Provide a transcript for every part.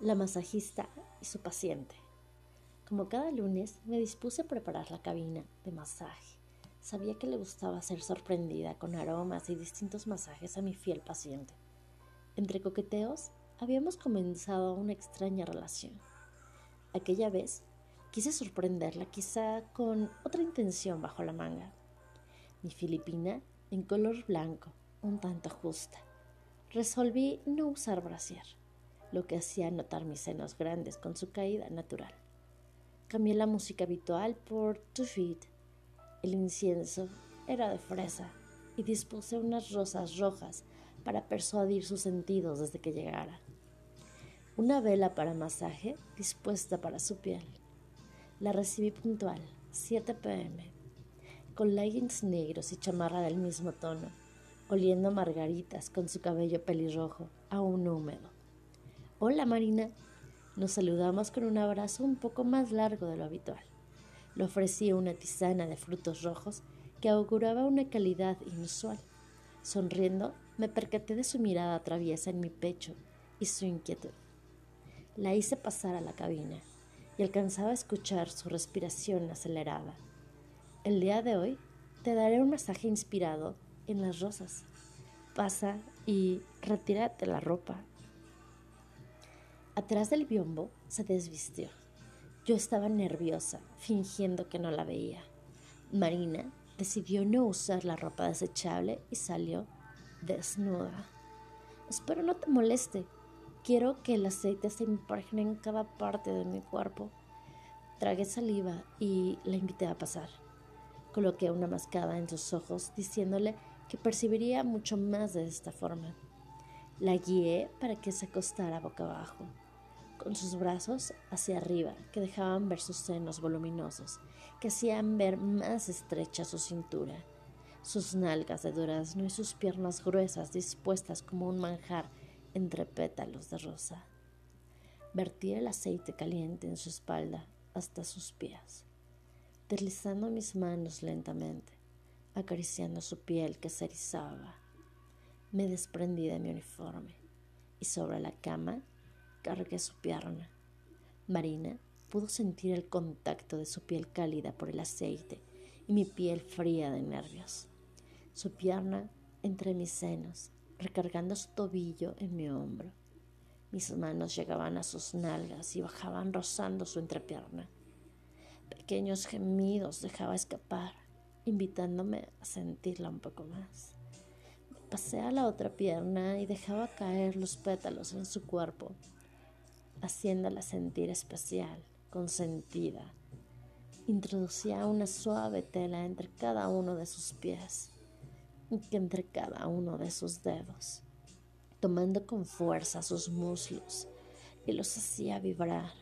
la masajista y su paciente. Como cada lunes, me dispuse a preparar la cabina de masaje. Sabía que le gustaba ser sorprendida con aromas y distintos masajes a mi fiel paciente. Entre coqueteos, habíamos comenzado una extraña relación. Aquella vez quise sorprenderla quizá con otra intención bajo la manga. Mi filipina en color blanco, un tanto justa. Resolví no usar brasier lo que hacía notar mis senos grandes con su caída natural. Cambié la música habitual por To Feed. El incienso era de fresa y dispuse unas rosas rojas para persuadir sus sentidos desde que llegara. Una vela para masaje dispuesta para su piel. La recibí puntual, 7 pm, con leggings negros y chamarra del mismo tono, oliendo margaritas con su cabello pelirrojo, aún húmedo. Hola Marina. Nos saludamos con un abrazo un poco más largo de lo habitual. Le ofrecí una tisana de frutos rojos que auguraba una calidad inusual. Sonriendo, me percaté de su mirada traviesa en mi pecho y su inquietud. La hice pasar a la cabina y alcanzaba a escuchar su respiración acelerada. El día de hoy te daré un masaje inspirado en las rosas. Pasa y retírate la ropa Atrás del biombo se desvistió. Yo estaba nerviosa, fingiendo que no la veía. Marina decidió no usar la ropa desechable y salió desnuda. Espero no te moleste. Quiero que el aceite se impregne en cada parte de mi cuerpo. Tragué saliva y la invité a pasar. Coloqué una mascada en sus ojos, diciéndole que percibiría mucho más de esta forma. La guié para que se acostara boca abajo con sus brazos hacia arriba, que dejaban ver sus senos voluminosos, que hacían ver más estrecha su cintura, sus nalgas de durazno y sus piernas gruesas dispuestas como un manjar entre pétalos de rosa. Vertí el aceite caliente en su espalda hasta sus pies, deslizando mis manos lentamente, acariciando su piel que se erizaba. Me desprendí de mi uniforme y sobre la cama cargué su pierna. Marina pudo sentir el contacto de su piel cálida por el aceite y mi piel fría de nervios. Su pierna entre mis senos, recargando su tobillo en mi hombro. Mis manos llegaban a sus nalgas y bajaban rozando su entrepierna. Pequeños gemidos dejaba escapar, invitándome a sentirla un poco más. Pasé a la otra pierna y dejaba caer los pétalos en su cuerpo haciéndola sentir especial, consentida. Introducía una suave tela entre cada uno de sus pies y entre cada uno de sus dedos, tomando con fuerza sus muslos y los hacía vibrar,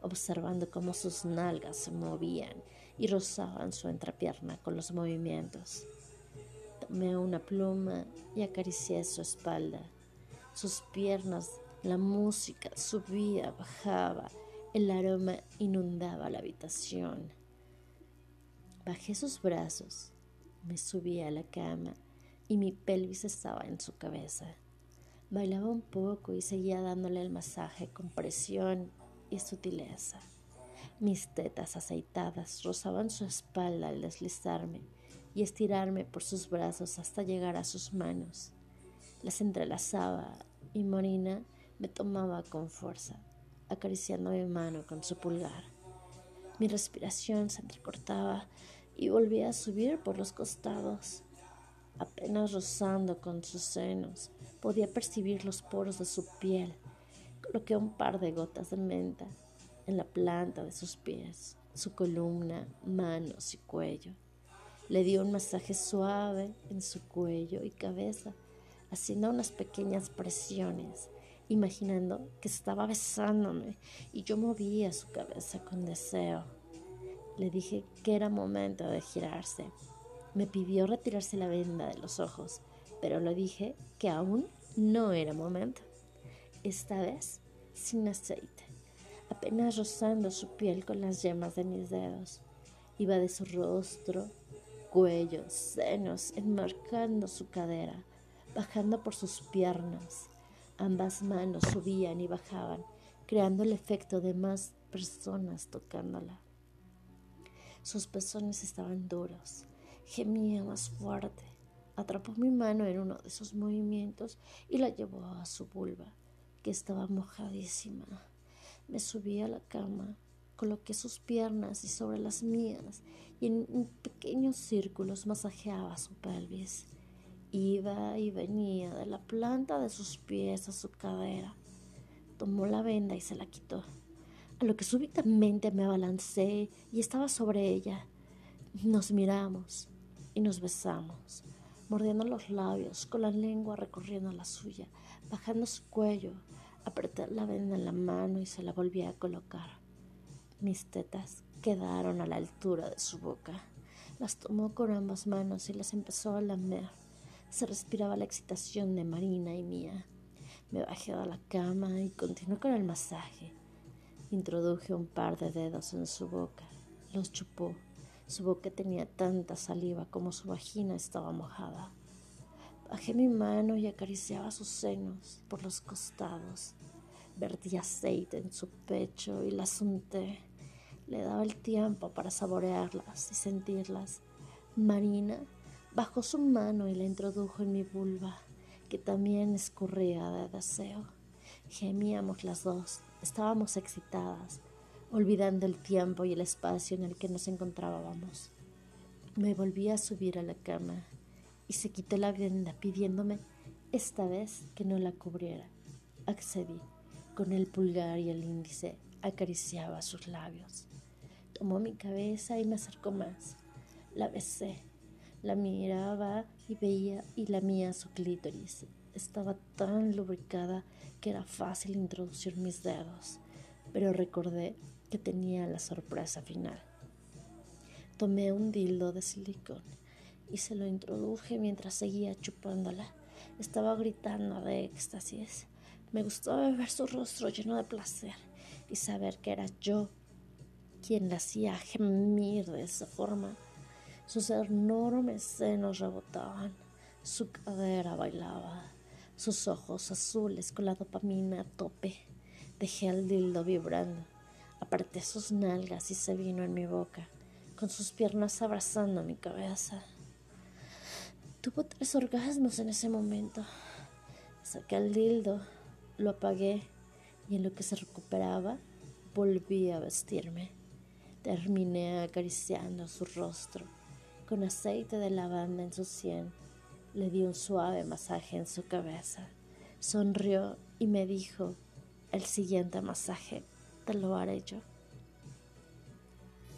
observando cómo sus nalgas se movían y rozaban su entrepierna con los movimientos. Tomé una pluma y acaricié su espalda. Sus piernas la música subía, bajaba, el aroma inundaba la habitación. Bajé sus brazos, me subí a la cama y mi pelvis estaba en su cabeza. Bailaba un poco y seguía dándole el masaje con presión y sutileza. Mis tetas aceitadas rozaban su espalda al deslizarme y estirarme por sus brazos hasta llegar a sus manos. Las entrelazaba y Morina me tomaba con fuerza, acariciando mi mano con su pulgar. Mi respiración se entrecortaba y volvía a subir por los costados. Apenas rozando con sus senos, podía percibir los poros de su piel. Coloqué un par de gotas de menta en la planta de sus pies, su columna, manos y cuello. Le di un masaje suave en su cuello y cabeza, haciendo unas pequeñas presiones imaginando que estaba besándome y yo movía su cabeza con deseo. Le dije que era momento de girarse. Me pidió retirarse la venda de los ojos, pero le dije que aún no era momento. Esta vez sin aceite, apenas rozando su piel con las yemas de mis dedos. Iba de su rostro, cuello, senos, enmarcando su cadera, bajando por sus piernas, Ambas manos subían y bajaban, creando el efecto de más personas tocándola. Sus pezones estaban duros, gemía más fuerte. Atrapó mi mano en uno de sus movimientos y la llevó a su vulva, que estaba mojadísima. Me subí a la cama, coloqué sus piernas y sobre las mías y en pequeños círculos masajeaba su pelvis. Iba y venía de la planta de sus pies a su cadera. Tomó la venda y se la quitó, a lo que súbitamente me abalancé y estaba sobre ella. Nos miramos y nos besamos, mordiendo los labios, con la lengua recorriendo la suya, bajando su cuello, apreté la venda en la mano y se la volví a colocar. Mis tetas quedaron a la altura de su boca. Las tomó con ambas manos y las empezó a lamer. Se respiraba la excitación de Marina y mía. Me bajé a la cama y continué con el masaje. Introduje un par de dedos en su boca. Los chupó. Su boca tenía tanta saliva como su vagina estaba mojada. Bajé mi mano y acariciaba sus senos por los costados. Vertí aceite en su pecho y las unté. Le daba el tiempo para saborearlas y sentirlas. Marina Bajó su mano y la introdujo en mi vulva, que también escurría de deseo. Gemíamos las dos, estábamos excitadas, olvidando el tiempo y el espacio en el que nos encontrábamos. Me volví a subir a la cama y se quitó la venda pidiéndome esta vez que no la cubriera. Accedí. Con el pulgar y el índice acariciaba sus labios. Tomó mi cabeza y me acercó más. La besé la miraba y veía y lamía su clítoris. Estaba tan lubricada que era fácil introducir mis dedos, pero recordé que tenía la sorpresa final. Tomé un dildo de silicón y se lo introduje mientras seguía chupándola. Estaba gritando de éxtasis. Me gustaba ver su rostro lleno de placer y saber que era yo quien la hacía gemir de esa forma. Sus enormes senos rebotaban, su cadera bailaba, sus ojos azules con la dopamina a tope. Dejé el dildo vibrando, aparté sus nalgas y se vino en mi boca, con sus piernas abrazando mi cabeza. Tuvo tres orgasmos en ese momento. Saqué el dildo, lo apagué y en lo que se recuperaba volví a vestirme. Terminé acariciando su rostro con aceite de lavanda en su sien. Le di un suave masaje en su cabeza. Sonrió y me dijo, el siguiente masaje te lo haré yo.